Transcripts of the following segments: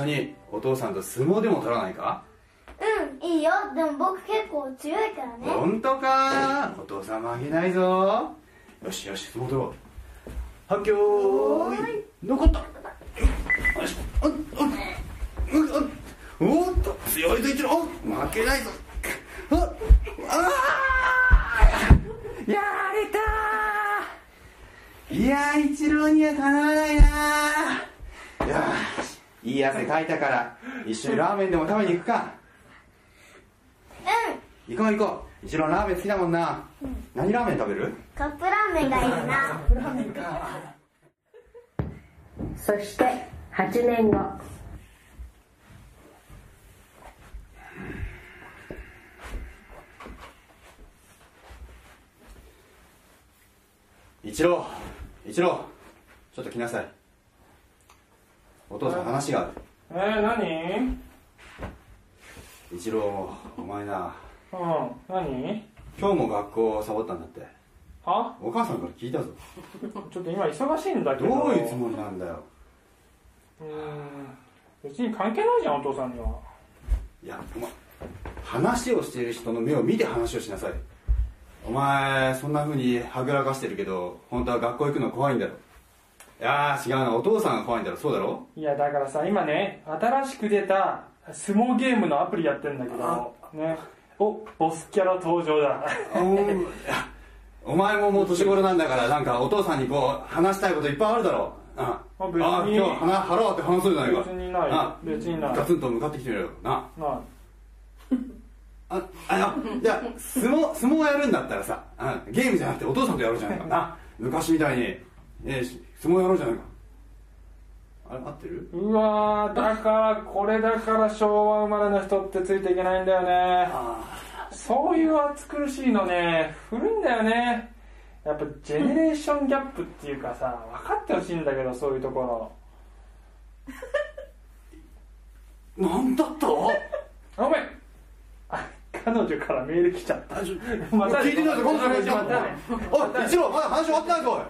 緒にお父さんと相撲でも取らないか？うんいいよ。でも僕結構強いからね。本当か？お父さん負けないぞ。よしよし相撲取ろう。発狂残った。よしあっおっと強いぞ一郎負けないぞ。あっあーやられたいやー一郎にはかなわないなよしいい汗かいたから一緒にラーメンでも食べに行くか。うん。行こう行こう。一郎ラーメン好きだもんな、何ラーメン食べる？カップラーメンがいいな。そして8年後。一郎一郎ちょっと来なさいお父さん話がある。えー、何？一郎お前な。うん何？今日も学校サボったんだって。は？お母さんから聞いたぞ。ちょっと今忙しいんだけど。どういうつもりなんだよ。うーん別に関係ないじゃんお父さんには。いやお前話をしている人の目を見て話をしなさい。お前そんな風にはぐらかしてるけど本当は学校行くの怖いんだろいやー違うなお父さんが怖いんだろ。そうだろ？いやだからさ今ね新しく出た相撲ゲームのアプリやってんだけどね。おボスキャラ登場だ。お前ももう年頃なんだからなんかお父さんにこう話したいこといっぱいあるだろ。うああ別に。あ今日腹腹割って話そうじゃないか。別にないあ別にない。ガツンと向かってきてみろよななああのじゃあ相撲相撲やるんだったらさあゲームじゃなくてお父さんとやろうじゃないか。な昔みたいに、えー相撲やろうじゃないか。あれ合ってる？うわーだからこれだから昭和生まれの人ってついていけないんだよね。そういう暑苦しいのね古いんだよね。やっぱジェネレーションギャップっていうかさ分かってほしいんだけどそういうところ。なんだった？ごめん。あ彼女からメール来ちゃった。またね聞いてないぞ今度のまたねおい一郎まだ話終わってないかおい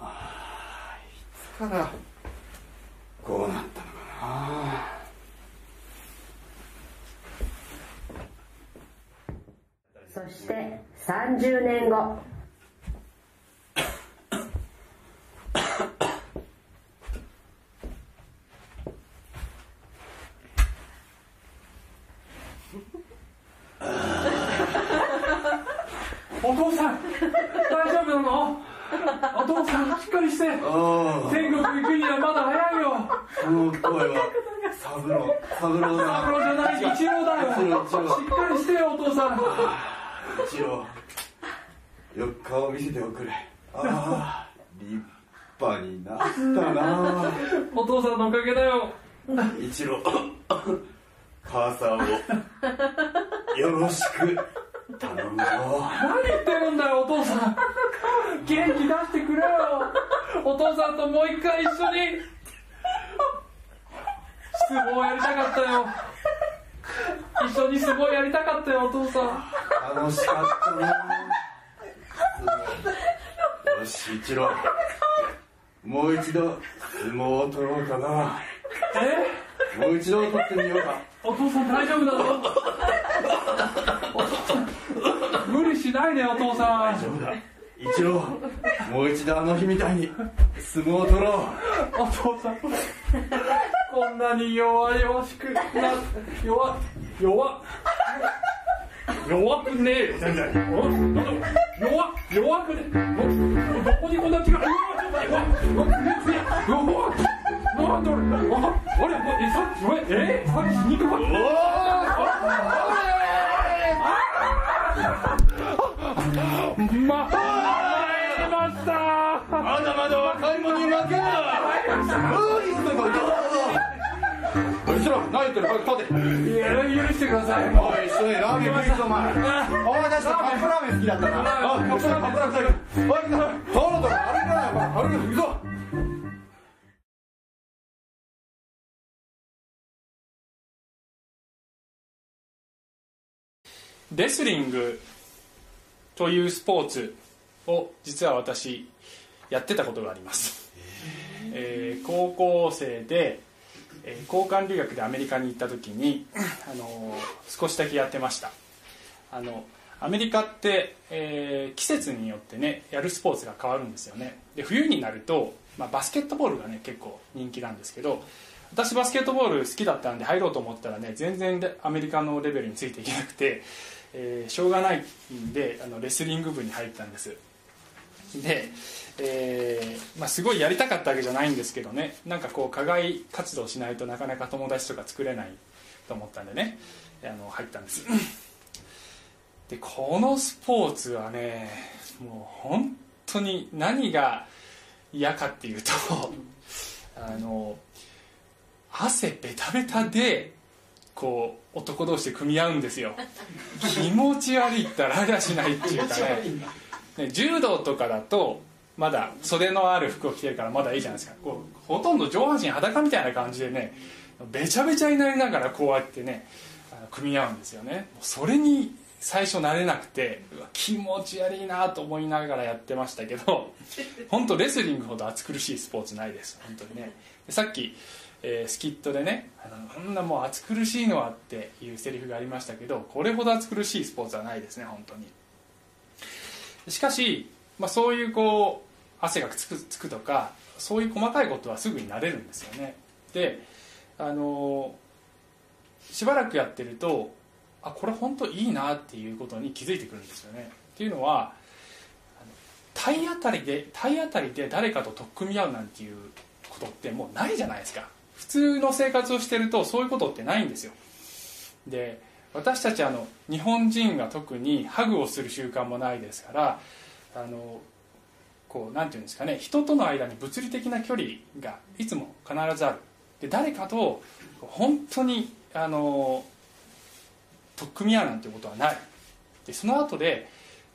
あーいつからこうなったのかな。そして30年後お父さん大丈夫なのお父さんしっかりしてあ天国行くにはまだ早いよあこの声は三郎三郎だ三郎じゃない一郎だよ一郎一郎しっかりしてよお父さん。一郎よく顔見せておくれ。ああ立派になったな。お父さんのおかげだよ。一郎母さんをよろしく頼むぞ何言ってるんだよお父さん。元気出してくれよ。お父さんともう一回一緒に。相撲やりたかったよ。一緒に相撲やりたかったよお父さん。楽しかったなよし一郎。もう一度相撲を取ろうかな。えもう一度取ってみようか。お父さん大丈夫なの？お父さん無理しないでお父さん。一郎もう一度あの日みたいに相撲を取ろう。お父さんこんなに弱々しくな弱弱弱くねえ。よ全然弱弱くねおどこにこんな気がうわちょっと弱弱くねえ。弱なんだ俺ああれえ。さっきえ。さっき肉がま参りましたまだまだ若い者に負けなおいつら何言ってる立て許してくださいおい一緒にラーメン食いつお前お前たちカップラーメン好きだったなカップラーメンカップラーメンおい行くぞ道路とか歩かないお前歩く行くぞレスリングというスポーツを実は私やってたことがあります、えー、高校生でえー交換留学でアメリカに行った時に、あのー少しだけやってました。あのアメリカって、えー季節によってねやるスポーツが変わるんですよね。で冬になると、まあ、バスケットボールがね結構人気なんですけど私バスケットボール好きだったんで入ろうと思ったらね全然でアメリカのレベルについていけなくて、えーしょうがないんであのレスリング部に入ったんですで、えーまあ、すごいやりたかったわけじゃないんですけどね。なんかこう課外活動しないとなかなか友達とか作れないと思ったんでね。あの入ったんです。でこのスポーツはねもう本当に何が嫌かっていうとあの汗ベタベタでこう男同士で組み合うんですよ。気持ち悪いったらありゃしないっていうかね。ね柔道とかだとまだ袖のある服を着てるからまだいいじゃないですか。こうほとんど上半身裸みたいな感じでねべちゃべちゃになりながらこうやってね組み合うんですよね。それに最初慣れなくて気持ち悪いなと思いながらやってましたけど 本当レスリングほど暑苦しいスポーツないです。本当にね。さっき、えースキットでねあのこんなもう暑苦しいのはっていうセリフがありましたけどこれほど暑苦しいスポーツはないですね本当に。しかし、まあ、そういうこう汗がつくつくとかそういう細かいことはすぐに慣れるんですよね。であのしばらくやってるとあこれ本当いいなっていうことに気づいてくるんですよね。っていうのは体当たりで体当たりで誰かと取っ組み合うなんていうことってもうないじゃないですか。普通の生活をしてるとそういうことってないんですよ。で私たちあの日本人が特にハグをする習慣もないですからあのこうなんていうんですかね人との間に物理的な距離がいつも必ずある。で誰かと本当にあの取っ組み合うなんてことはない。でその後で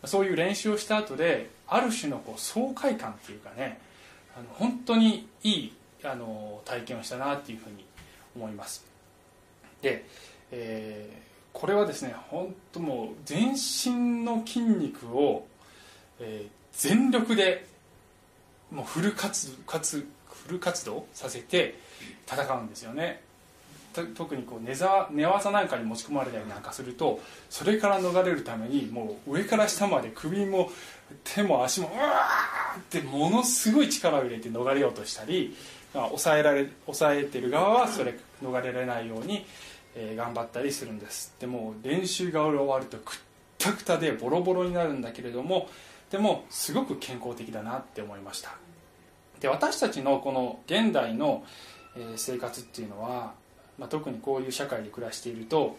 そういう練習をした後である種のこう爽快感っていうかねあの本当にいいあの体験をしたなっていうふうに思います。で、えーこれはですね本当もう全身の筋肉を、えー全力でもうフル活活フル活動させて戦うんですよね。特にこう寝ざ寝技なんかに持ち込まれたりなんかするとそれから逃れるためにもう上から下まで首も手も足もうわーってものすごい力を入れて逃れようとしたり、まあ、抑えられ抑えてる側はそれ逃れられないように、えー頑張ったりするんです。でも練習が終わるとくったくたでボロボロになるんだけれどもでもすごく健康的だなって思いました。で私たちのこの現代の生活っていうのは、まあ、特にこういう社会で暮らしていると、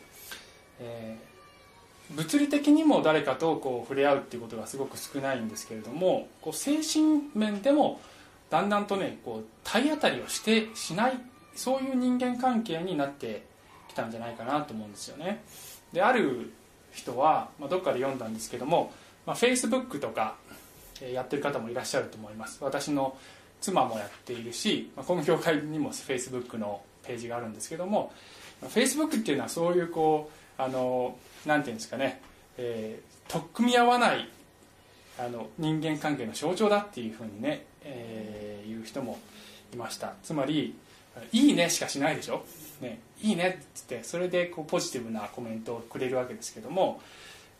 えー物理的にも誰かとこう触れ合うっていうことがすごく少ないんですけれどもこう精神面でもだんだんとねこう体当たりをしてしないそういう人間関係になってきたんじゃないかなと思うんですよね。である人は、まあ、どっかで読んだんですけども、まあ、Facebook とかえやってる方もいらっしゃると思います。私の妻もやっているし、まあ、この業界にも Facebook のページがあるんですけどもま Facebook っていうのはそういうこうあのなんていうんですかね、えー取っ組み合わないあの人間関係の象徴だっていうふうにね、えーいう人もいました。つまり「いいね」しかしないでしょ「ね、いいね」っつってそれでこうポジティブなコメントをくれるわけですけども、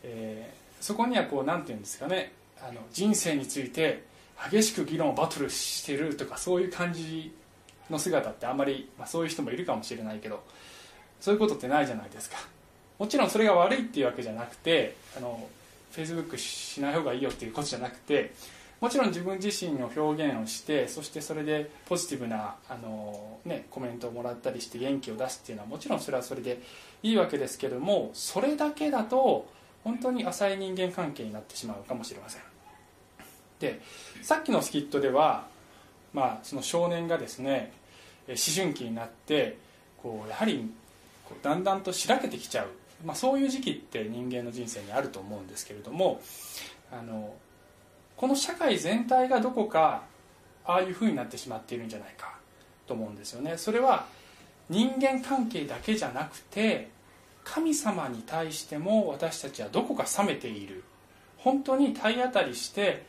えーそこにはこうなんていうんですかねあの人生について激しく議論をバトルしてるとかそういう感じの姿ってあんまり、まあ、そういう人もいるかもしれないけどそういうことってないじゃないですか。もちろんそれが悪いっていうわけじゃなくてあの Facebook しない方がいいよっていうことじゃなくてもちろん自分自身の表現をしてそしてそれでポジティブなあの、ね、コメントをもらったりして元気を出すっていうのはもちろんそれはそれでいいわけですけどもそれだけだと本当に浅い人間関係になってしまうかもしれません。でさっきのスキットでは、まあ、その少年がですね思春期になってこうやはりこうだんだんとしらけてきちゃう、まあ、そういう時期って人間の人生にあると思うんですけれどもあのこの社会全体がどこかああいうふうになってしまっているんじゃないかと思うんですよね。それは人間関係だけじゃなくて神様に対しても私たちはどこか冷めている。本当に体当たりして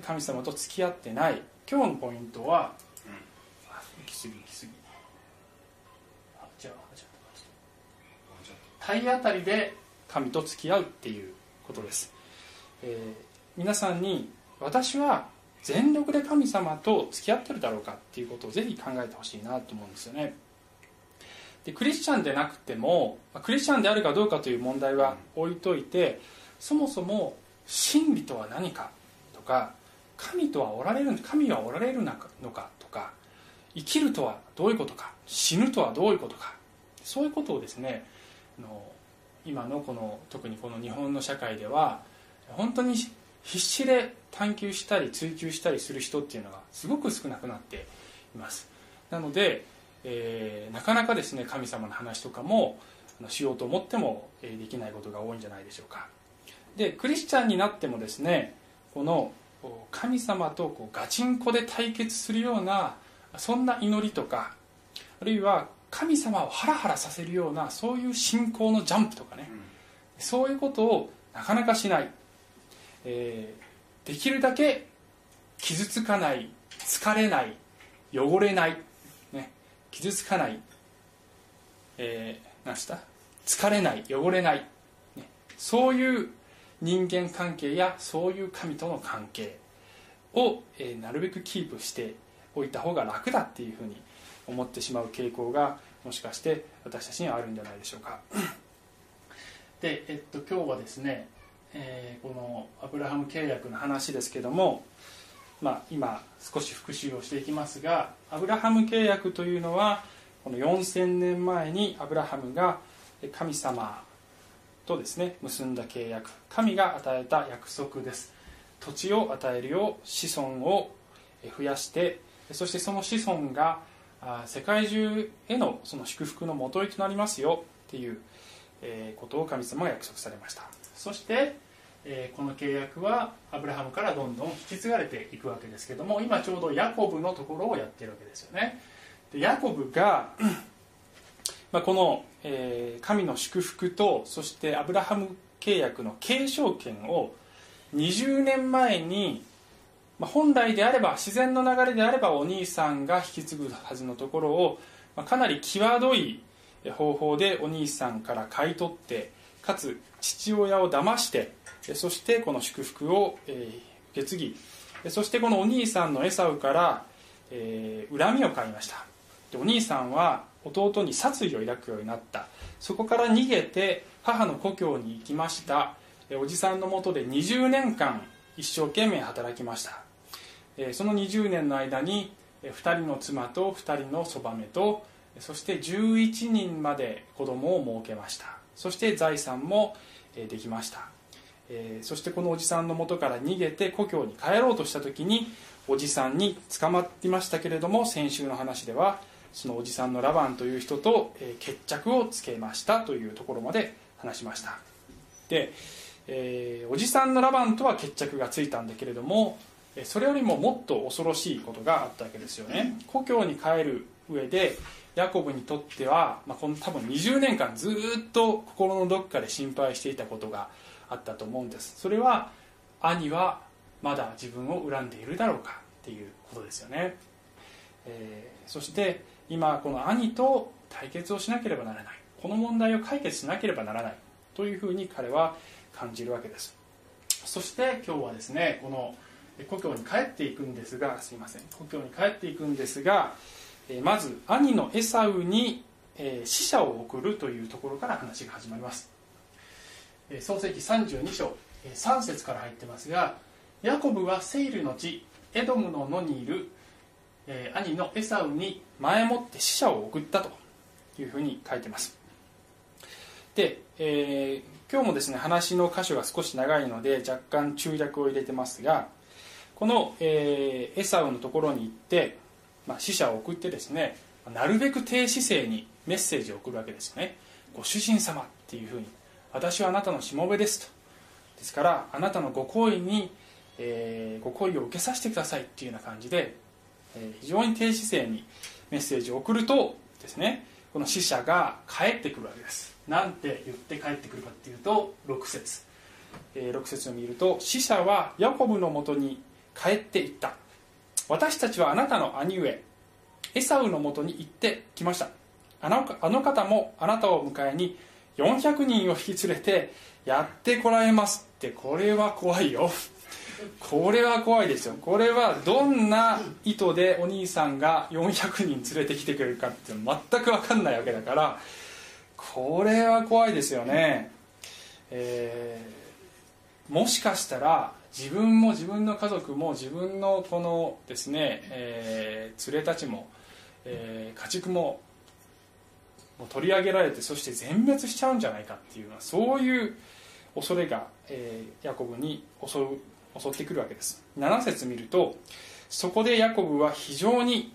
神様と付き合ってない。今日のポイントは、うん、行き過ぎ行き過ぎ。あじゃあじゃあ体当たりで神と付き合うっていうことです、えー、皆さんに私は全力で神様と付き合ってるだろうかっていうことをぜひ考えてほしいなと思うんですよね。でクリスチャンでなくてもクリスチャンであるかどうかという問題は置いといてそもそも真理とは何かとか神とはおられる神はおられるのかとか生きるとはどういうことか死ぬとはどういうことかそういうことをですねの今のこの特にこの日本の社会では本当に必死で探求したり追求したりする人っていうのがすごく少なくなっています。なのでえー、なかなかですね神様の話とかもしようと思っても、えー、できないことが多いんじゃないでしょうか。でクリスチャンになってもですねこの神様とこうガチンコで対決するようなそんな祈りとかあるいは神様をハラハラさせるようなそういう信仰のジャンプとかね、うん、そういうことをなかなかしない、えー、できるだけ傷つかない疲れない汚れないね傷つかない、えー、何した？疲れない汚れない、ね、そういう人間関係やそういう神との関係を、えー、なるべくキープしておいた方が楽だっていうふうに思ってしまう傾向がもしかして私たちにはあるんじゃないでしょうか。で、えっと、今日はですね、えー、このアブラハム契約の話ですけどもまあ、今少し復習をしていきますがアブラハム契約というのはこの4000年前にアブラハムが神様とですね結んだ契約。神が与えた約束です。土地を与えるよう子孫を増やしてそしてその子孫が世界中へのその祝福のもといとなりますよっていうことを神様が約束されました。そしてえー、この契約はアブラハムからどんどん引き継がれていくわけですけども今ちょうどヤコブのところをやってるわけですよね。でヤコブが、まあ、この、えー、神の祝福とそしてアブラハム契約の継承権を20年前に、ま、本来であれば自然の流れであればお兄さんが引き継ぐはずのところを、ま、かなり際どい方法でお兄さんから買い取ってかつ父親を騙してそしてこの祝福を、受け継ぎそしてこのお兄さんのエサウから、恨みを買いました。でお兄さんは弟に殺意を抱くようになった。そこから逃げて母の故郷に行きました。おじさんのもとで20年間一生懸命働きました。その20年の間に2人の妻と2人のそばめとそして11人まで子供を設けました。そして財産もできました。えー、そしてこのおじさんのもとから逃げて故郷に帰ろうとした時におじさんに捕まっていましたけれども先週の話ではそのおじさんのラバンという人と、えー、決着をつけましたというところまで話しました。で、えー、おじさんのラバンとは決着がついたんだけれどもそれよりももっと恐ろしいことがあったわけですよね。故郷に帰る上でヤコブにとっては、まあ、この多分20年間ずっと心のどっかで心配していたことがあったと思うんです。それは兄はまだ自分を恨んでいるだろうかっていうことですよね、えー、そして今この兄と対決をしなければならない。この問題を解決しなければならない。というふうに彼は感じるわけです。そして今日はですねこの故郷に帰っていくんですがすいません。故郷に帰っていくんですがまず兄のエサウに死者を送るというところから話が始まります。創世紀32章3節から入ってますがヤコブはセイルの地エドムの野にいる兄のエサウに前もって死者を送ったというふうに書いてます。で、えー、今日もですね話の箇所が少し長いので若干中略を入れてますがこの、えー、エサウのところに行って、まあ、死者を送ってですねなるべく低姿勢にメッセージを送るわけですよね。ご主人様っていうふうに私はあなたのしもべですと。ですからあなたのご好意に、えー、ご好意を受けさせてくださいっていうような感じで、えー、非常に低姿勢にメッセージを送るとですねこの死者が帰ってくるわけです。なんて言って帰ってくるかっていうと6節、えー6節を見ると死者はヤコブのもとに帰っていった。私たちはあなたの兄上エサウのもとに行ってきました。あの方もあなたを迎えに400人を引き連れてやってこられますって。これは怖いよ。これは怖いですよ。これはどんな意図でお兄さんが400人連れてきてくれるかって全く分かんないわけだからこれは怖いですよね、えーもしかしたら自分も自分の家族も自分のこのですね、えー連れたちも、えー家畜ももう取り上げられてそして全滅しちゃうんじゃないかっていうのはそういう恐れが、えーヤコブに襲う襲ってくるわけです。7節見るとそこでヤコブは非常に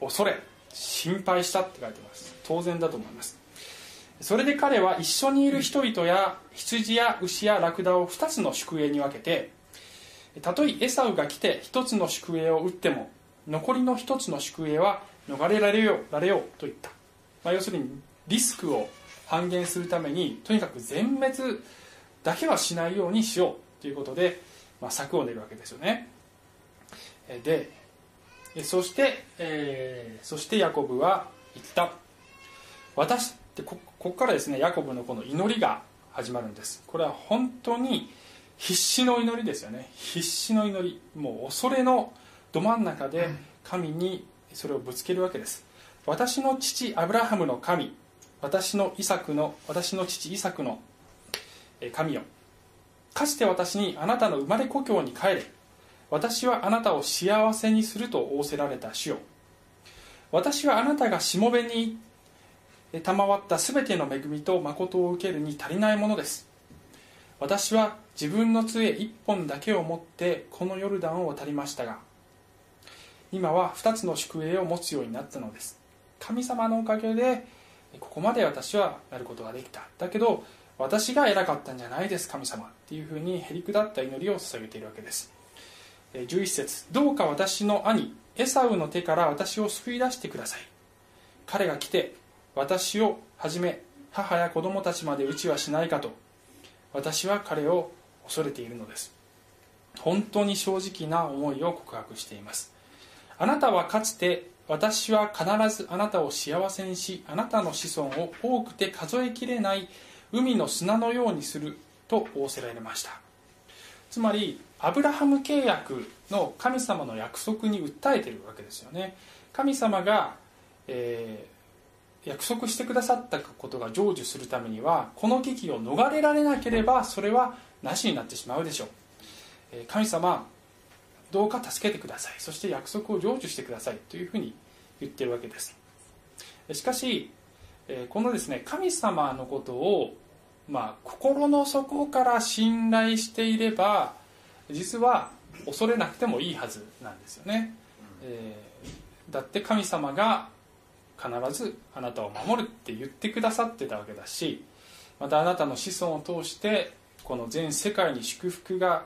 恐れ心配したって書いてます。当然だと思います。それで彼は一緒にいる人々や羊や牛やラクダを2つの宿営に分けてたとえエサウが来て1つの宿営を撃っても残りの1つの宿営は逃れられようられようと言った、まあ、要するにリスクを半減するためにとにかく全滅だけはしないようにしようということで、まあ、策を練るわけですよね。でそして、えーそしてヤコブは言った。私でこここからですねヤコブのこの祈りが始まるんです。これは本当に必死の祈りですよね。必死の祈り。もう恐れのど真ん中で神にそれをぶつけるわけです。私の父アブラハムの神私のイサクの私の父イサクのえー神よ。かつて私にあなたの生まれ故郷に帰れ。私はあなたを幸せにすると仰せられた主よ。私はあなたがしもべに賜ったすべての恵みと誠を受けるに足りないものです。私は自分の杖一本だけを持ってこのヨルダンを渡りましたが今は二つの宿営を持つようになったのです。神様のおかげでここまで私はなることができた。だけど私が偉かったんじゃないです神様っていうふうにへりくだった祈りを捧げているわけです。11節どうか私の兄エサウの手から私を救い出してください。彼が来て私をはじめ母や子供たちまで打ちはしないかと私は彼を恐れているのです。本当に正直な思いを告白しています。あなたはかつて私は必ずあなたを幸せにしあなたの子孫を多くて数えきれない海の砂のようにすると仰せられました。つまりアブラハム契約の神様の約束に訴えているわけですよね。神様が、えー約束してくださったことが成就するためにはこの危機を逃れられなければそれはなしになってしまうでしょう。神様どうか助けてください。そして約束を成就してください。というふうに言ってるわけです。しかしこのですね神様のことをまあ心の底から信頼していれば実は恐れなくてもいいはずなんですよね、えーだって神様が必ずあなたを守るって言ってくださってたわけだしまたあなたの子孫を通してこの全世界に祝福が、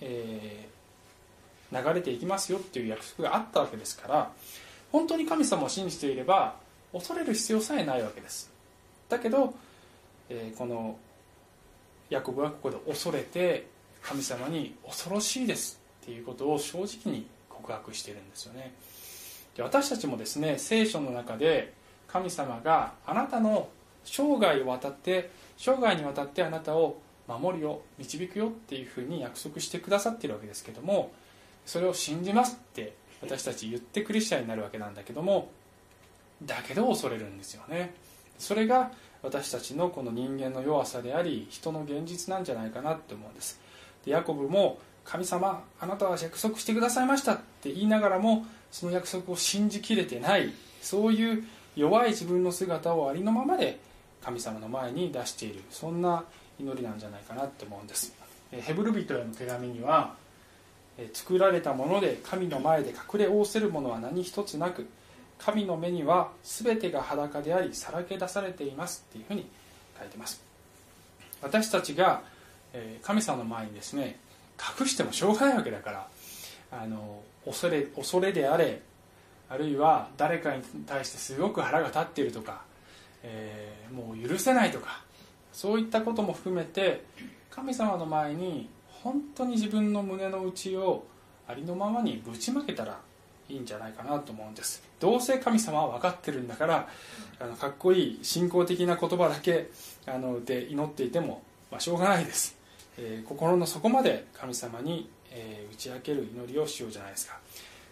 えー流れていきますよっていう約束があったわけですから本当に神様を信じていれば恐れる必要さえないわけです。だけど、えーこのヤコブはここで恐れて神様に恐ろしいですっていうことを正直に告白してるんですよね。で私たちもですね聖書の中で神様があなたの生涯を渡って生涯にわたってあなたを守るよ導くよっていうふうに約束してくださっているわけですけどもそれを信じますって私たち言ってクリスチャンになるわけなんだけどもだけど恐れるんですよね。それが私たちのこの人間の弱さであり人の現実なんじゃないかなって思うんです。でヤコブも神様あなたは約束してくださいましたって言いながらもその約束を信じきれてないそういう弱い自分の姿をありのままで神様の前に出しているそんな祈りなんじゃないかなって思うんです。ヘブル人への手紙には作られたもので神の前で隠れ仰せるものは何一つなく神の目には全てが裸でありさらけ出されていますっていうふうに書いてます。私たちが神様の前にですね隠してもしょうがないわけだからあの恐れ恐れであれあるいは誰かに対してすごく腹が立っているとか、えーもう許せないとかそういったことも含めて神様の前に本当に自分の胸の内をありのままにぶちまけたらいいんじゃないかなと思うんです。どうせ神様は分かってるんだからあのかっこいい信仰的な言葉だけあので祈っていても、まあ、しょうがないです、えー心の底まで神様に、えー打ち明ける祈りをしようじゃないですか。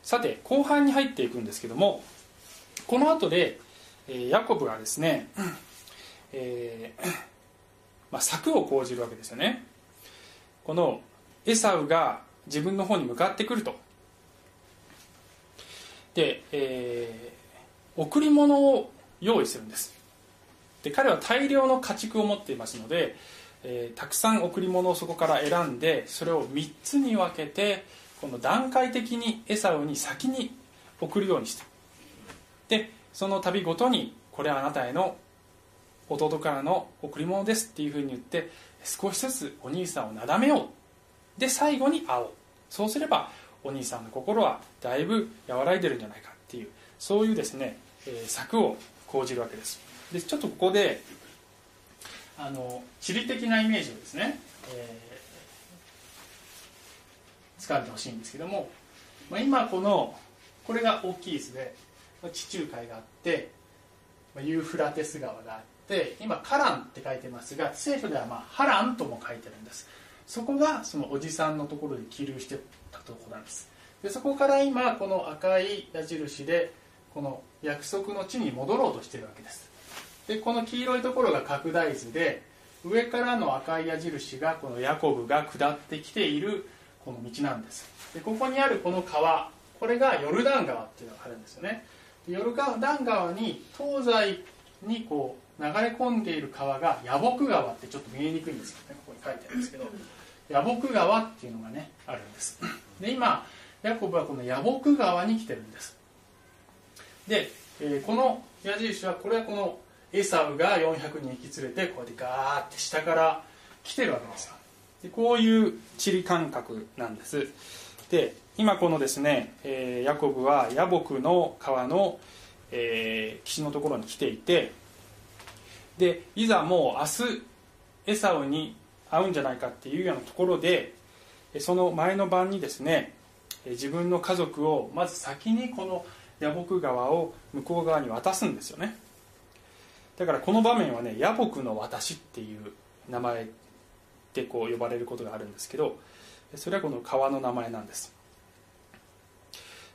さて後半に入っていくんですけどもこの後で、えーヤコブはですね、えー まあ、策を講じるわけですよね。このエサウが自分の方に向かってくると。で、えー贈り物を用意するんです。で彼は大量の家畜を持っていますので、えーたくさん贈り物をそこから選んでそれを3つに分けてこの段階的にエサウに先に送るようにした。でその度ごとにこれはあなたへの弟からの贈り物ですっていうふうに言って少しずつお兄さんをなだめよう。で最後に会おう。そうすればお兄さんの心はだいぶ和らいでるんじゃないかっていうそういうですね、えー策を講じるわけです。でちょっとここであの地理的なイメージをですね、えー使ってほしいんですけども、まあ、今このこれが大きい図で地中海があってまあユーフラテス川があって今カランって書いてますが聖書ではまあハランとも書いてるんです。そこがそのおじさんのところで起立してたところなんです。でそこから今この赤い矢印でこの約束の地に戻ろうとしてるわけです。でこの黄色いところが拡大図で上からの赤い矢印がこのヤコブが下ってきているこの道なんです。でここにあるこの川これがヨルダン川っていうのがあるんですよね。でヨルダン川に東西にこう流れ込んでいる川がヤボク川ってちょっと見えにくいんですけどね。ここに書いてあるんですけどヤボク川っていうのがねあるんです。で今ヤコブはこのヤボク川に来てるんです。で、えーこの矢印はこれはこのエサウが400人引き連れてこうやってガーって下から来てるわけですでこういう地理感覚なんです。で今このですね、えーヤコブはヤボクの川の、えー岸のところに来ていてでいざもう明日エサウに会うんじゃないかっていうようなところでその前の晩にですね自分の家族をまず先にこのヤボク川を向こう側に渡すんですよね。だからこの場面はねヤボクの私っていう名前でこう呼ばれることがあるんですけどそれはこの川の名前なんです。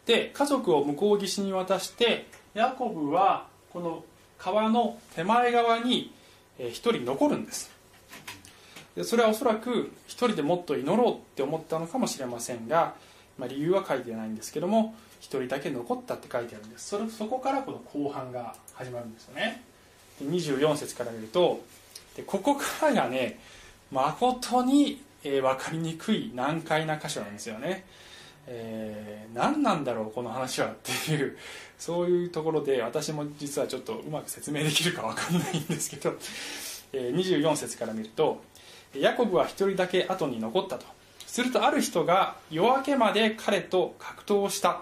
で家族を向こう岸に渡してヤコブはこの川の手前側にえー一人残るんです。でそれはおそらく一人でもっと祈ろうって思ったのかもしれませんが、まあ、理由は書いてないんですけども一人だけ残ったって書いてあるんです。それそこからこの後半が始まるんですよね。で24節から見るとでここからがね誠に、えー分かりにくい難解な箇所なんですよね、えー何なんだろうこの話はっていうそういうところで私も実はちょっとうまく説明できるか分かんないんですけど、えー24節から見るとヤコブは一人だけ後に残ったと。するとある人が夜明けまで彼と格闘したっ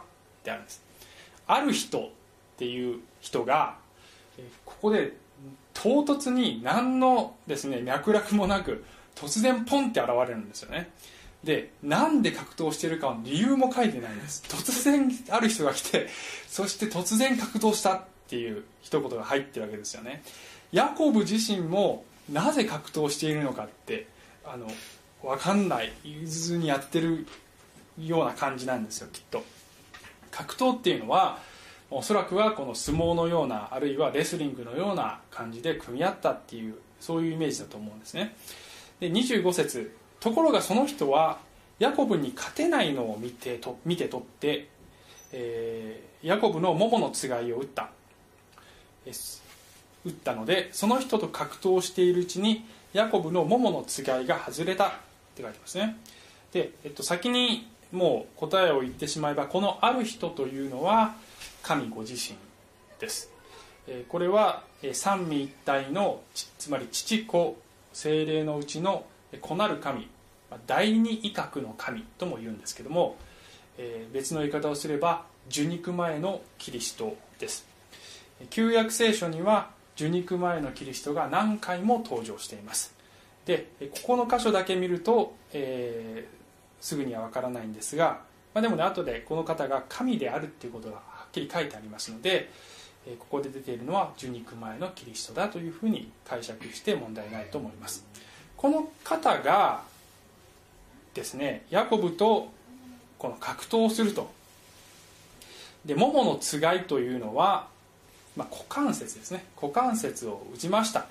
てあるんです。ある人っていう人がここで唐突に何のですね脈絡もなく突然ポンって現れるんですよね。でなんで格闘してるかの理由も書いてないんです。突然ある人が来てそして突然格闘したっていう一言が入ってるわけですよね。ヤコブ自身もなぜ格闘しているのかってあの分かんない言ずにやってるような感じなんですよきっと。格闘っていうのはおそらくはこの相撲のようなあるいはレスリングのような感じで組み合ったっていうそういうイメージだと思うんですね。で25節ところがその人はヤコブに勝てないのを見てと見て取って、えーヤコブの桃のつがいを打った。打ったのでその人と格闘しているうちにヤコブの桃のつがいが外れた。って書いてますね。で、えっと、先にもう答えを言ってしまえばこのある人というのは神ご自身です。えこれはえ三位一体のつまり父子精霊のうちのえ子なる神ま第二威嚇の神とも言うんですけども、え別の言い方をすれば受肉前のキリストです。旧約聖書には受肉前のキリストが何回も登場しています。でここの箇所だけ見ると、えー、すぐには分からないんですが、まあ、でもね後でこの方が神であるっていうことがっきり書いてありますのでここで出ているのは受肉前のキリストだというふうに解釈して問題ないと思います。この方がですねヤコブとこの格闘すると。で桃のつがいというのは、まあ、股関節ですね。股関節を打ちました。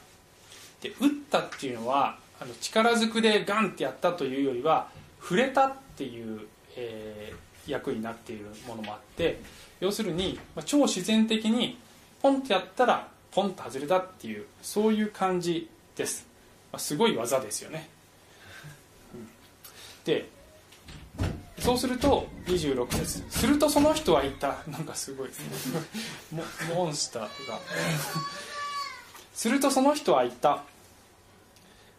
で打ったっていうのはあの力ずくでガンってやったというよりは触れたっていう、えー、役になっているものもあって要するに、まあ、超自然的にポンってやったらポンと外れたっていうそういう感じです、まあ、すごい技ですよね、でそうすると26節。するとその人は言った。なんかすごい。モモンスターが。するとその人は言った。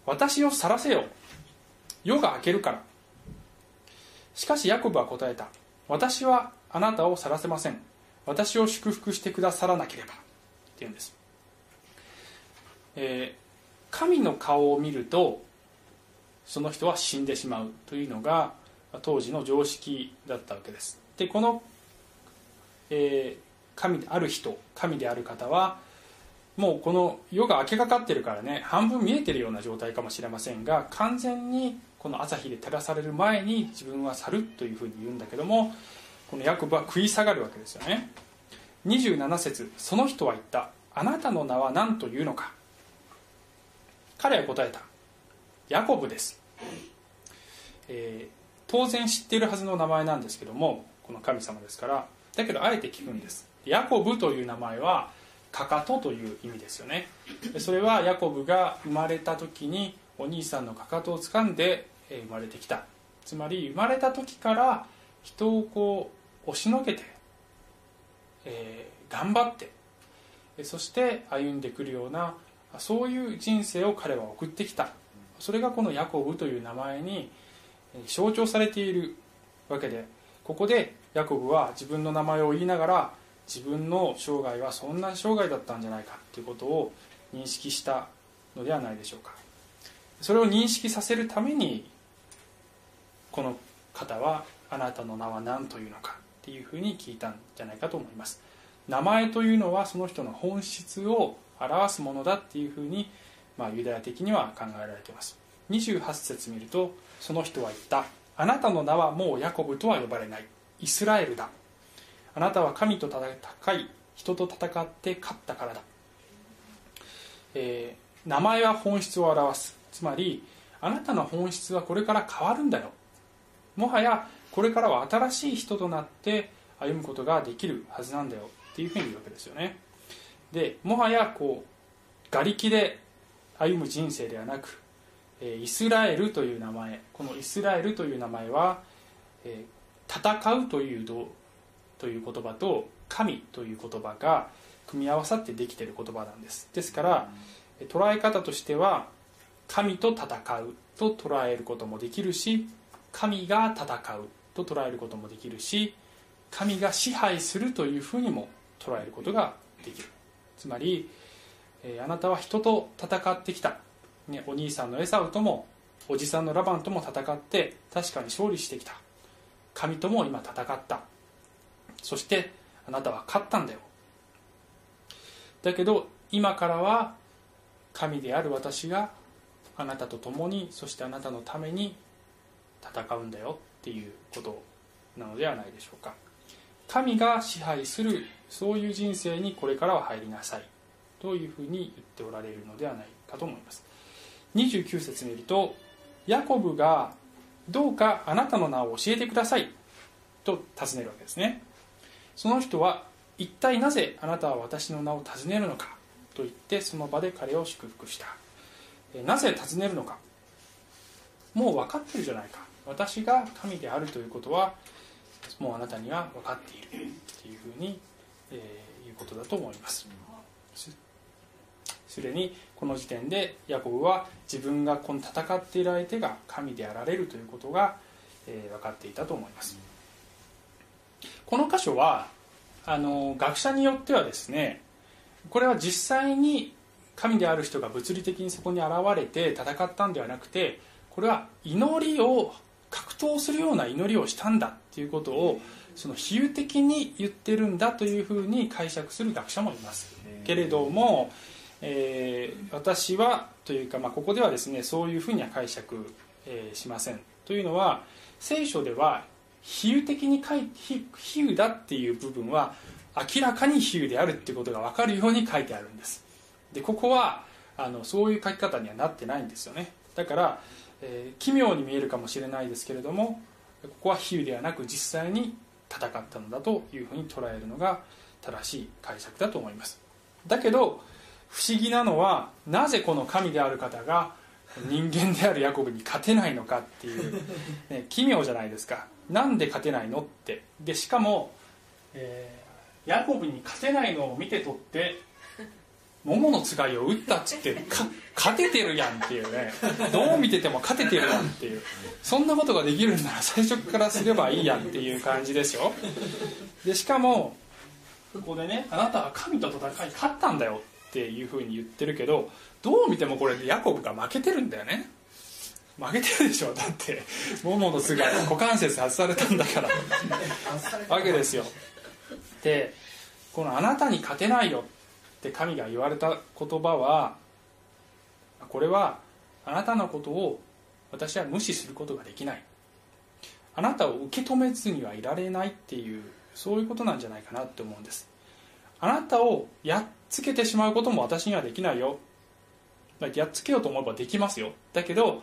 私を晒せよ。夜が明けるから。しかしヤコブは答えた。私はあなたを晒せません。私を祝福してくださらなければ。って言うんです、えー、神の顔を見るとその人は死んでしまうというのが当時の常識だったわけです。でこの、えー、神である人神である方はもうこの夜が明けかかってるからね半分見えてるような状態かもしれませんが完全にこの朝日で照らされる前に自分は去るというふうに言うんだけどもこのヤコブは食い下がるわけですよね。27節その人は言った。あなたの名は何というのか。彼は答えた。ヤコブです、えー、当然知っているはずの名前なんですけどもこの神様ですから。だけどあえて聞くんです。ヤコブという名前はかかとという意味ですよね。それはヤコブが生まれた時にお兄さんのかかとを掴んで生まれてきた。つまり生まれた時から人をこう押しのけて、えー、頑張ってそして歩んでくるようなそういう人生を彼は送ってきた。それがこのヤコブという名前に象徴されているわけでここでヤコブは自分の名前を言いながら自分の生涯はそんな生涯だったんじゃないかということを認識したのではないでしょうか。それを認識させるためにこの方はあなたの名は何というのかっていうふうに聞いたんじゃないかと思います。名前というのはその人の本質を表すものだっていうふうに、まあ、ユダヤ的には考えられています。28節見るとその人は言った。あなたの名はもうヤコブとは呼ばれない。イスラエルだ。あなたは神と戦い人と戦って勝ったからだ、えー、名前は本質を表す。つまりあなたの本質はこれから変わるんだよ。もはやこれからは新しい人となって歩むことができるはずなんだよっていうふうに言うわけですよね。でもはやこう瓦礫で歩む人生ではなくイスラエルという名前このイスラエルという名前は戦うというという言葉と神という言葉が組み合わさってできている言葉なんです。ですから捉え方としては神と戦うと捉えることもできるし神が戦うと捉えることもできるし神が支配するというふうにも捉えることができる。つまりえあなたは人と戦ってきた、ね、お兄さんのエサウともおじさんのラバンとも戦って確かに勝利してきた。神とも今戦った。そしてあなたは勝ったんだよ。だけど今からは神である私があなたと共にそしてあなたのために戦うんだよっていうことなのではないでしょうか。神が支配するそういう人生にこれからは入りなさい。というふうに言っておられるのではないかと思います。29節見るとヤコブがどうかあなたの名を教えてくださいと尋ねるわけですね。その人は一体なぜあなたは私の名を尋ねるのかと言ってその場で彼を祝福した。なぜ尋ねるのか。もう分かってるじゃないか。私が神であるということはもうあなたには分かっている。というふうに、えー、いうことだと思いますすでにこの時点でヤコブは自分がこの戦っている相手が神であられるということが、えー、分かっていたと思います。この箇所はあの学者によってはですねこれは実際に神である人が物理的にそこに現れて戦ったんではなくてこれは祈りを格闘するような祈りをしたんだっていうことをその比喩的に言ってるんだというふうに解釈する学者もいます。けれども、えー私はというか、まあ、ここではですねそういうふうには解釈、えーしません。というのは聖書では比喩的に書い比比喩だっていう部分は明らかに比喩であるっていうことが分かるように書いてあるんです。でここはあのそういう書き方にはなってないんですよね。だから、えー奇妙に見えるかもしれないですけれどもここは比喩ではなく実際に戦ったのだというふうに捉えるのが正しい解釈だと思います。だけど不思議なのはなぜこの神である方が人間であるヤコブに勝てないのかっていう、ね、奇妙じゃないですか。なんで勝てないのって。でしかも、えーヤコブに勝てないのを見て取って桃のつがいを打ったっつってか勝ててるやんっていうね。どう見てても勝ててるやんっていう。そんなことができるんなら最初からすればいいやんっていう感じでしょでしかもここでねあなたは神と戦い勝ったんだよっていうふうに言ってるけどどう見てもこれヤコブが負けてるんだよね。負けてるでしょ。だって桃のつがい股関節外されたんだから。わけですよ。でこの「あなたに勝てないよ」って神が言われた言葉はこれはあなたのことを私は無視することができない。あなたを受け止めずにはいられないっていうそういうことなんじゃないかなって思うんです。あなたをやっつけてしまうことも私にはできないよ。やっつけようと思えばできますよ。だけど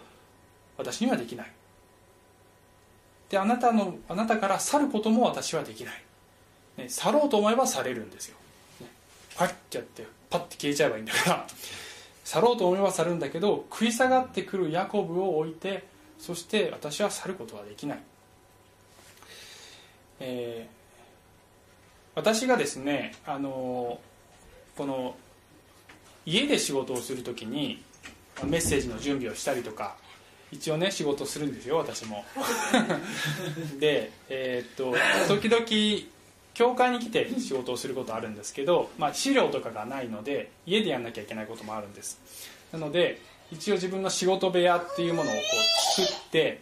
私にはできない。であなたのあなたから去ることも私はできない、ね、去ろうと思えば去れるんですよ、パッてやってパッて消えちゃえばいいんだから。去ろうと思えば去るんだけど食い下がってくるヤコブを置いてそして私は去ることはできない、えー私がですねあのこの家で仕事をするときにメッセージの準備をしたりとか一応ね仕事するんですよ私も。でえーっと時々教会に来て仕事をすることあるんですけど、まあ、資料とかがないので家でやんなきゃいけないこともあるんです。なので一応自分の仕事部屋っていうものをこう作って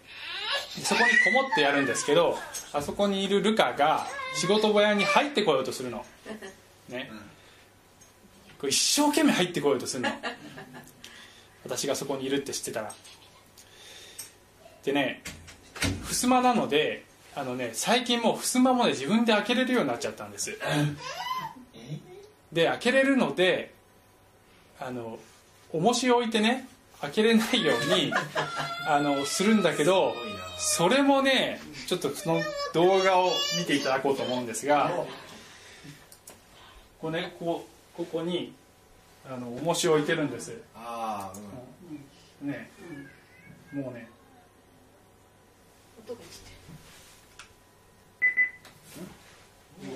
そこにこもってやるんですけどあそこにいるルカが仕事小屋に入ってこようとするの。ね。これ一生懸命入ってこようとするの。私がそこにいるって知ってたら。でね襖なのであのね最近もう襖もね自分で開けれるようになっちゃったんです。で開けれるのであの重しを置いてね開けれないように あのするんだけどそれもねちょっとその動画を見ていただこうと思うんですがこうねこうここにあの重しを置いてるんです。ああうん。ねもうね。音が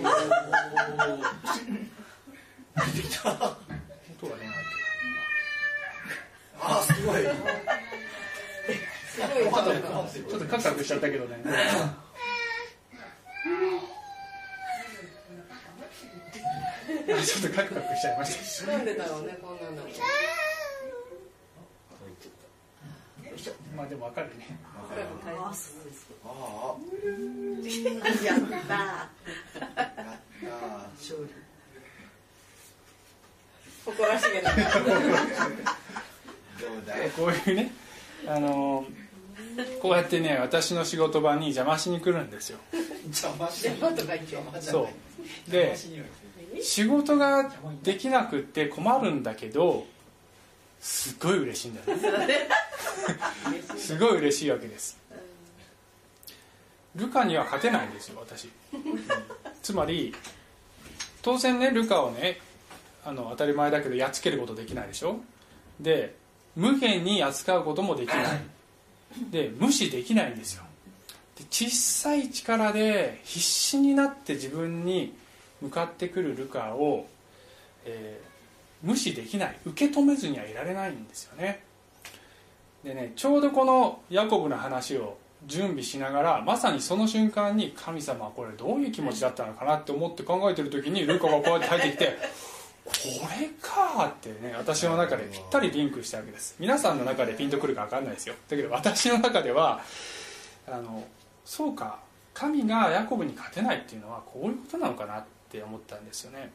出ないああすごい。ちょっとカクカクしちゃったけどねあちょっとカクカクしちゃいましたなんでだろうねこんなのまあでもわかるねああやったあやった勝利。誇らしげな。どうだい？こういうねあのこうやってね私の仕事場に邪魔しに来るんですよ。邪魔し邪魔とか言ってそう。で仕事ができなくって困るんだけどすごい嬉しいんだよね。すごい嬉しいわけです。ルカには勝てないんですよ私つまり当然ねルカをねあの当たり前だけどやっつけることできないでしょ？で無限に扱うこともできない。で無視できないんですよ。で小さい力で必死になって自分に向かってくるルカを、えー無視できない。受け止めずにはいられないんですよね。でねちょうどこのヤコブの話を準備しながらまさにその瞬間に神様はこれどういう気持ちだったのかなって思って考えてる時に ルカがこうやって入ってきてこれかってね私の中でぴったりリンクしたわけです。皆さんの中でピンとくるか分かんないですよ。だけど私の中ではあのそうか神がヤコブに勝てないっていうのはこういうことなのかなって思ったんですよね。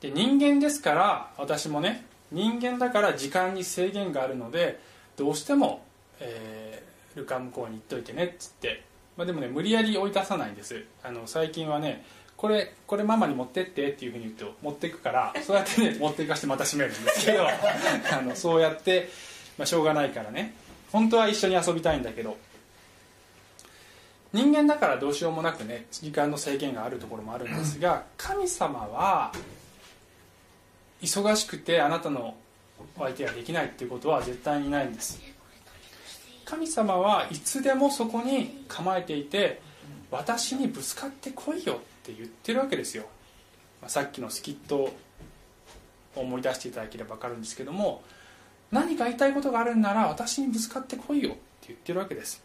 で人間ですから私もね人間だから時間に制限があるのでどうしても、えルカ向こうに行っといてねっつって、まあ、でもね無理やり追い出さないんです。あの最近はねこれこれママに持ってってっていうふうに言うと持っていくからそうやってね 持っていかしてまた閉めるんですけど あのそうやって、まあ、しょうがないからね。本当は一緒に遊びたいんだけど。人間だからどうしようもなくね時間の制限があるところもあるんですが神様は忙しくてあなたのお相手ができないっていうことは絶対にないんです。神様はいつでもそこに構えていて私にぶつかってこいよって言ってるわけですよ、まあ、さっきのスキットを思い出していただければ分かるんですけども何か言いたいことがあるんなら私にぶつかってこいよって言ってるわけです。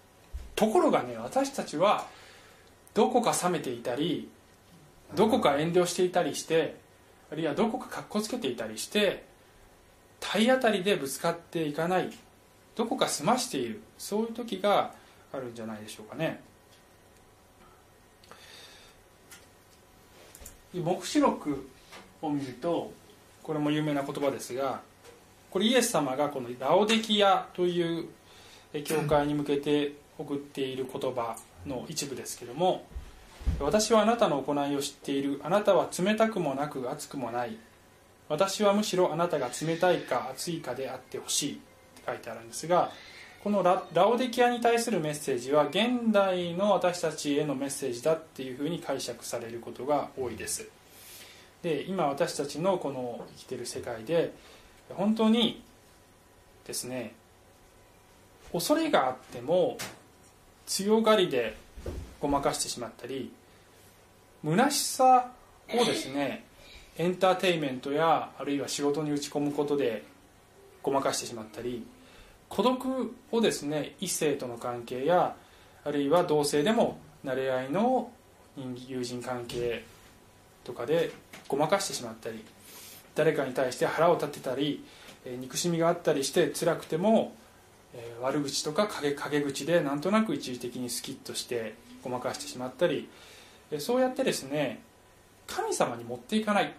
ところがね私たちはどこか冷めていたりどこか遠慮していたりしてあるいはどこかかっこつけていたりして体当たりでぶつかっていかない。どこか済ましている。そういう時があるんじゃないでしょうかね。黙示録を見るとこれも有名な言葉ですがこれイエス様がこのラオデキアという教会に向けて送っている言葉の一部ですけども私はあなたの行いを知っている。あなたは冷たくもなく熱くもない。私はむしろあなたが冷たいか熱いかであってほしい。書いてあるんですがこのララオデキアに対するメッセージは現代の私たちへのメッセージだっていうふうに解釈されることが多いです。で今私たちのこの生きてる世界で本当にですね恐れがあっても強がりでごまかしてしまったり虚しさをですねエンターテインメントやあるいは仕事に打ち込むことでごまかしてしまったり孤独をですね異性との関係やあるいは同性でも慣れ合いの友人関係とかでごまかしてしまったり誰かに対して腹を立てたり憎しみがあったりして辛くても悪口とか陰陰口でなんとなく一時的にスキッとしてごまかしてしまったりそうやってですね神様に持っていかない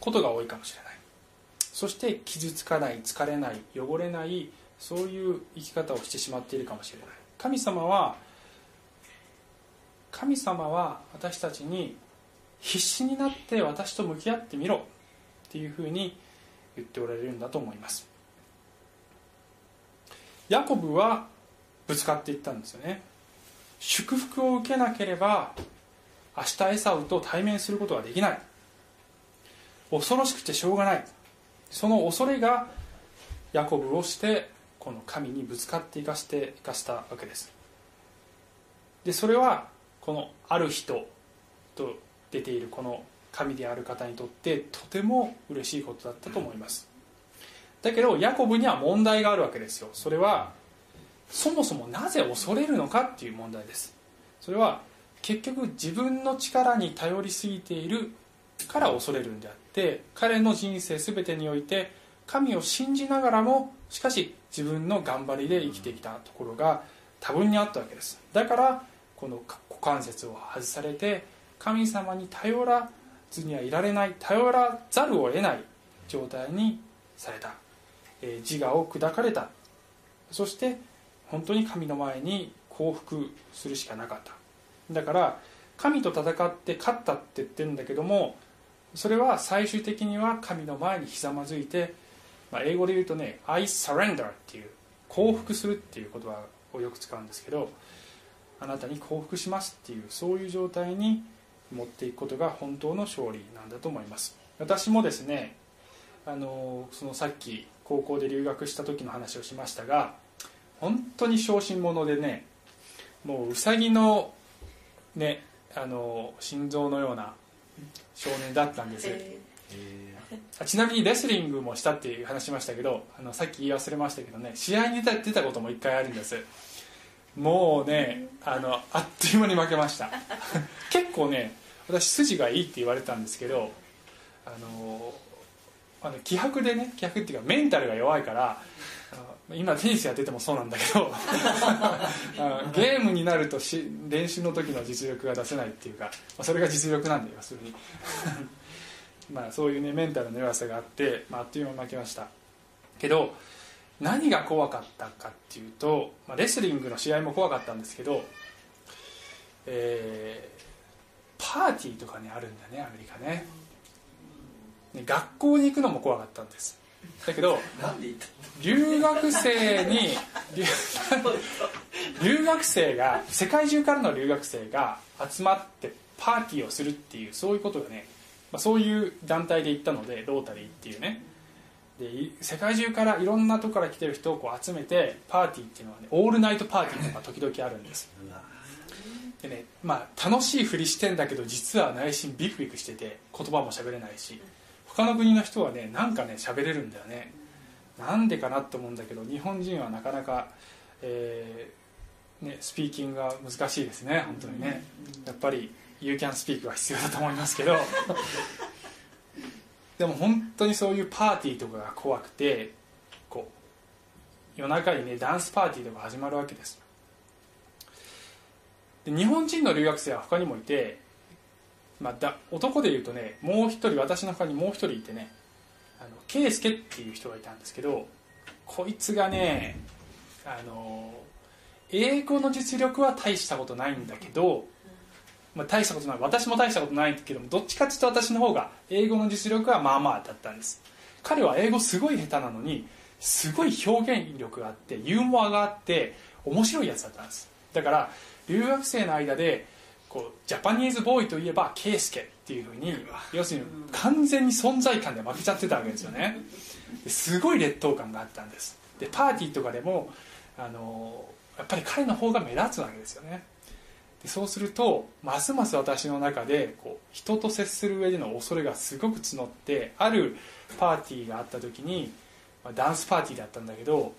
ことが多いかもしれない。そして傷つかない疲れない汚れないそういう生き方をしてしまっているかもしれない。神様は神様は私たちに必死になって私と向き合ってみろっていうふうに言っておられるんだと思います。ヤコブはぶつかっていったんですよね。祝福を受けなければ明日エサウと対面することはできない。恐ろしくてしょうがない。その恐れがヤコブをしてこの神にぶつかっていかしていかしたわけです。でそれはこの「ある人」と出ているこの神である方にとってとても嬉しいことだったと思います。だけどヤコブには問題があるわけですよ。それはそもそもなぜ恐れるのかっていう問題です。それは結局自分の力に頼りすぎているから恐れるんであって彼の人生全てにおいて神を信じながらもしかし自分の頑張りで生きてきたところが多分にあったわけです。だからこの股関節を外されて神様に頼らずにはいられない頼らざるを得ない状態にされた、えー自我を砕かれた。そして本当に神の前に降伏するしかなかった。だから神と戦って勝ったって言ってるんだけどもそれは最終的には神の前にひざまずいて、まあ、英語で言うとね「I surrender」っていう降伏するっていう言葉をよく使うんですけどあなたに降伏しますっていうそういう状態に持っていくことが本当の勝利なんだと思います。私もですねあのそのさっき高校で留学した時の話をしましたが本当に小心者でねもううさぎのねあの心臓のような少年だったんです、えあちなみにレスリングもしたっていう話しましたけどあのさっき言い忘れましたけどね試合に出た出たことも一回あるんです。もうねあのあっという間に負けました。結構ね私筋がいいって言われたんですけどあのあの気迫でね気迫っていうかメンタルが弱いから今テニスやっててもそうなんだけど ゲームになるとし練習の時の実力が出せないっていうか、まあ、それが実力なんだよ要するに。まあそういうねメンタルの弱さがあって、まあ、あっという間に負けました。けど何が怖かったかっていうと、まあ、レスリングの試合も怖かったんですけど、えーパーティーとかねあるんだねアメリカね。ね学校に行くのも怖かったんですだけど留学生に留学生が世界中からの留学生が集まってパーティーをするっていうそういうことがね、まあ、そういう団体で行ったのでロータリーっていうね。で世界中からいろんなとこから来てる人をこう集めてパーティーっていうのはねオールナイトパーティーとか時々あるんです。でねまあ楽しいふりしてんだけど実は内心ビクビクしてて言葉も喋れないし。他の国の人はねなんかね喋れるんだよね。なんでかなと思うんだけど日本人はなかなか、えーね、スピーキングが難しいですね本当にね。やっぱり You can speak が必要だと思いますけど。でも本当にそういうパーティーとかが怖くてこう夜中にねダンスパーティーとか始まるわけですで日本人の留学生は他にもいて、まあ、だ男でいうとねもう一人私の他にもう一人いてねあの圭介っていう人がいたんですけどこいつがねあの英語の実力は大したことないんだけど、まあ、大したことない。私も大したことないんだけどもどっちかっていうと私の方が英語の実力はまあまあだったんです。彼は英語すごい下手なのにすごい表現力があってユーモアがあって面白いやつだったんです。だから留学生の間でこうジャパニーズボーイといえば圭介っていうふうに要するに完全に存在感で負けちゃってたわけですよね。ですごい劣等感があったんです。でパーティーとかでもあのやっぱり彼の方が目立つわけですよね。でそうするとますます私の中でこう人と接する上での恐れがすごく募ってあるパーティーがあった時に、まあダンスパーティーだったんだけど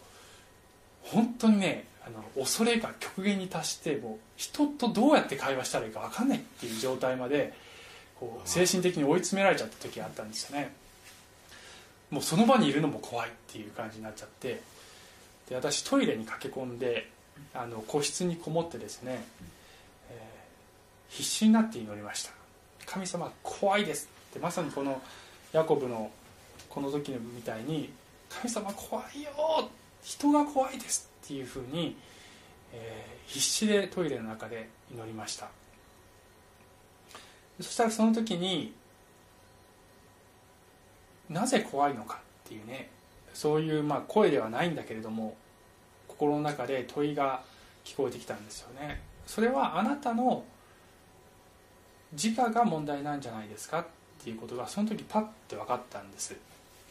本当にねあの恐れが極限に達してもう人とどうやって会話したらいいか分かんないっていう状態までこう精神的に追い詰められちゃった時があったんですよね。もうその場にいるのも怖いっていう感じになっちゃってで私トイレに駆け込んであの個室にこもってですね、えー必死になって祈りました。神様怖いですってまさにこのヤコブのこの時みたいに神様怖いよ人が怖いですっていうふうに、えー必死でトイレの中で祈りました。そしたらその時になぜ怖いのかっていうねそういうまあ声ではないんだけれども心の中で問いが聞こえてきたんですよね。それはあなたの自我が問題なんじゃないですかっていうことがその時パッて分かったんです。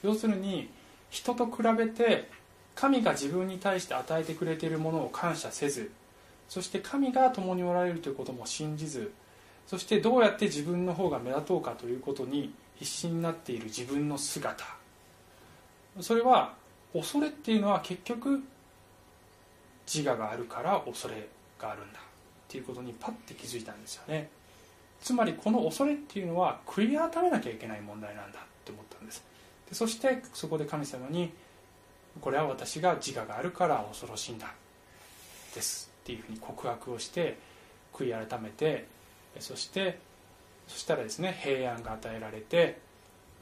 要するに人と比べて神が自分に対して与えてくれているものを感謝せずそして神が共におられるということも信じずそしてどうやって自分の方が目立とうかということに必死になっている自分の姿。それは恐れっていうのは結局自我があるから恐れがあるんだ。っていうことにパッて気づいたんですよね。つまりこの恐れっていうのは悔い改めなきゃいけない問題なんだって思ったんです。でそしてそこで神様にこれは私が自我があるから恐ろしいんだですっていうふうに告白をして悔い改めてそしてそしたらですね平安が与えられて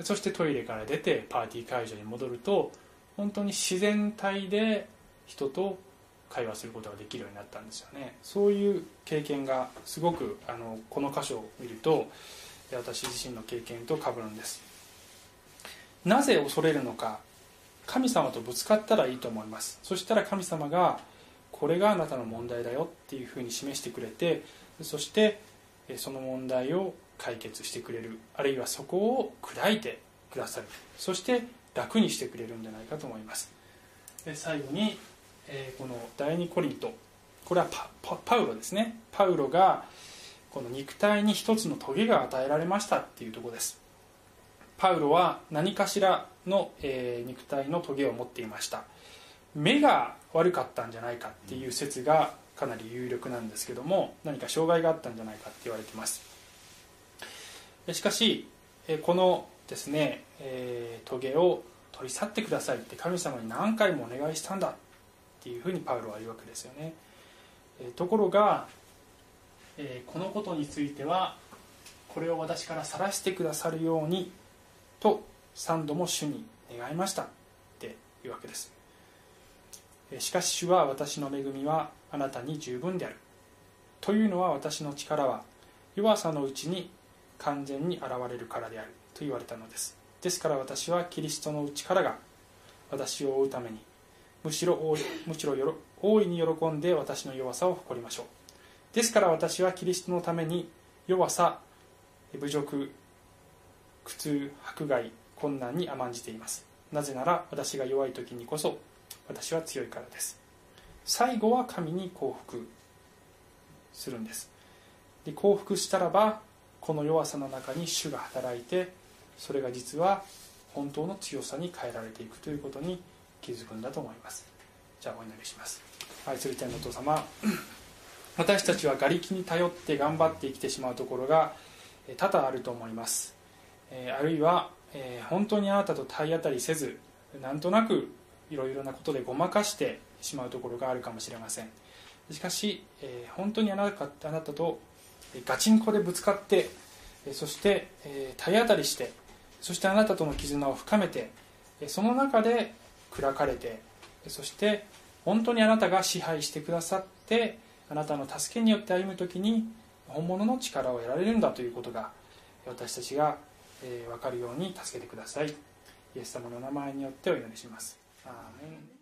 そしてトイレから出てパーティー会場に戻ると本当に自然体で人と会話することができるようになったんですよね。そういう経験がすごくあのこの箇所を見ると私自身の経験と被るんです。なぜ恐れるのか神様とぶつかったらいいと思います。そしたら神様がこれがあなたの問題だよっていうふうに示してくれてそしてその問題を解決してくれる。あるいはそこを砕いてくださる。そして楽にしてくれるんじゃないかと思います。最後に、この第二コリント。これはパウロですね。パウロがこの肉体に一つの棘が与えられましたっていうとこです。パウロは何かしらの、えー肉体のトゲを持っていました。目が悪かったんじゃないかっていう説がかなり有力なんですけども何か障害があったんじゃないかって言われてます。しかしえーこのですね、えー、トゲを取り去ってくださいって神様に何回もお願いしたんだっていうふうにパウロは言うわけですよね、えーところが、えーこのことについてはこれを私から晒してくださるようにと3度も主に願いましたっていうわけです。しかし主は私の恵みはあなたに十分である。というのは私の力は弱さのうちに完全に現れるからであると言われたのです。ですから私はキリストの力が私を追うためにむしろ大いむしろよろ大いに喜んで私の弱さを誇りましょう。ですから私はキリストのために弱さ侮辱苦痛迫害困難に甘んじています。なぜなら私が弱い時にこそ私は強いからです。最後は神に降伏するんです。で降伏したらばこの弱さの中に主が働いてそれが実は本当の強さに変えられていくということに気づくんだと思います。じゃあお祈りします。愛する天のお父様。私たちは瓦礫に頼って頑張って生きてしまうところがえ多々あると思います、えあるいは、え本当にあなたと体当たりせずなんとなくいろいろなことでごまかしてしまうところがあるかもしれません。しかし、え本当にあなたとガチンコでぶつかってそして、え体当たりしてそしてあなたとの絆を深めてその中で砕かれてそして本当にあなたが支配してくださってあなたの助けによって歩む時に本物の力を得られるんだということが私たちが、えー分かるように助けてください。イエス様の名前によってお祈りします。アーメン。